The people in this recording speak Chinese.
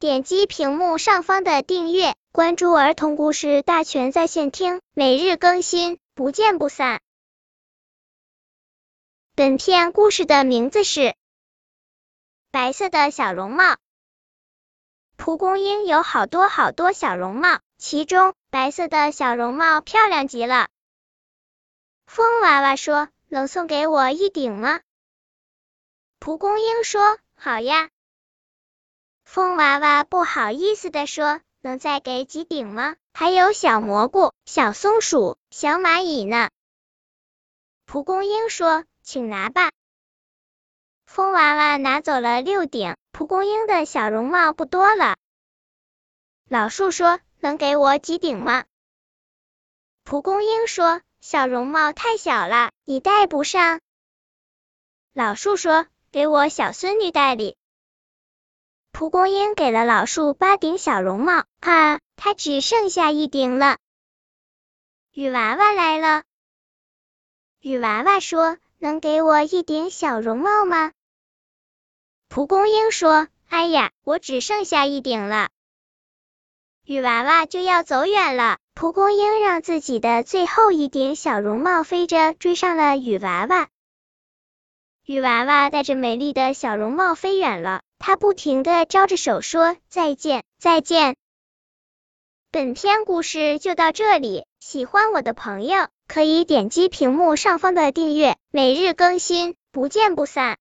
点击屏幕上方的订阅，关注儿童故事大全在线听，每日更新，不见不散。本片故事的名字是《白色的小绒帽》。蒲公英有好多好多小绒帽，其中白色的小绒帽漂亮极了。风娃娃说：“能送给我一顶吗？”蒲公英说：“好呀。”风娃娃不好意思地说：“能再给几顶吗？还有小蘑菇、小松鼠、小蚂蚁呢。”蒲公英说：“请拿吧。”风娃娃拿走了六顶，蒲公英的小绒帽不多了。老树说：“能给我几顶吗？”蒲公英说：“小绒帽太小了，你戴不上。”老树说。给我小孙女戴哩。蒲公英给了老树八顶小绒帽，啊，它只剩下一顶了。雨娃娃来了，雨娃娃说：“能给我一顶小绒帽吗？”蒲公英说：“哎呀，我只剩下一顶了。”雨娃娃就要走远了，蒲公英让自己的最后一顶小绒帽飞着追上了雨娃娃。雨娃娃带着美丽的小绒帽飞远了，她不停的招着手说再见，再见。本篇故事就到这里，喜欢我的朋友可以点击屏幕上方的订阅，每日更新，不见不散。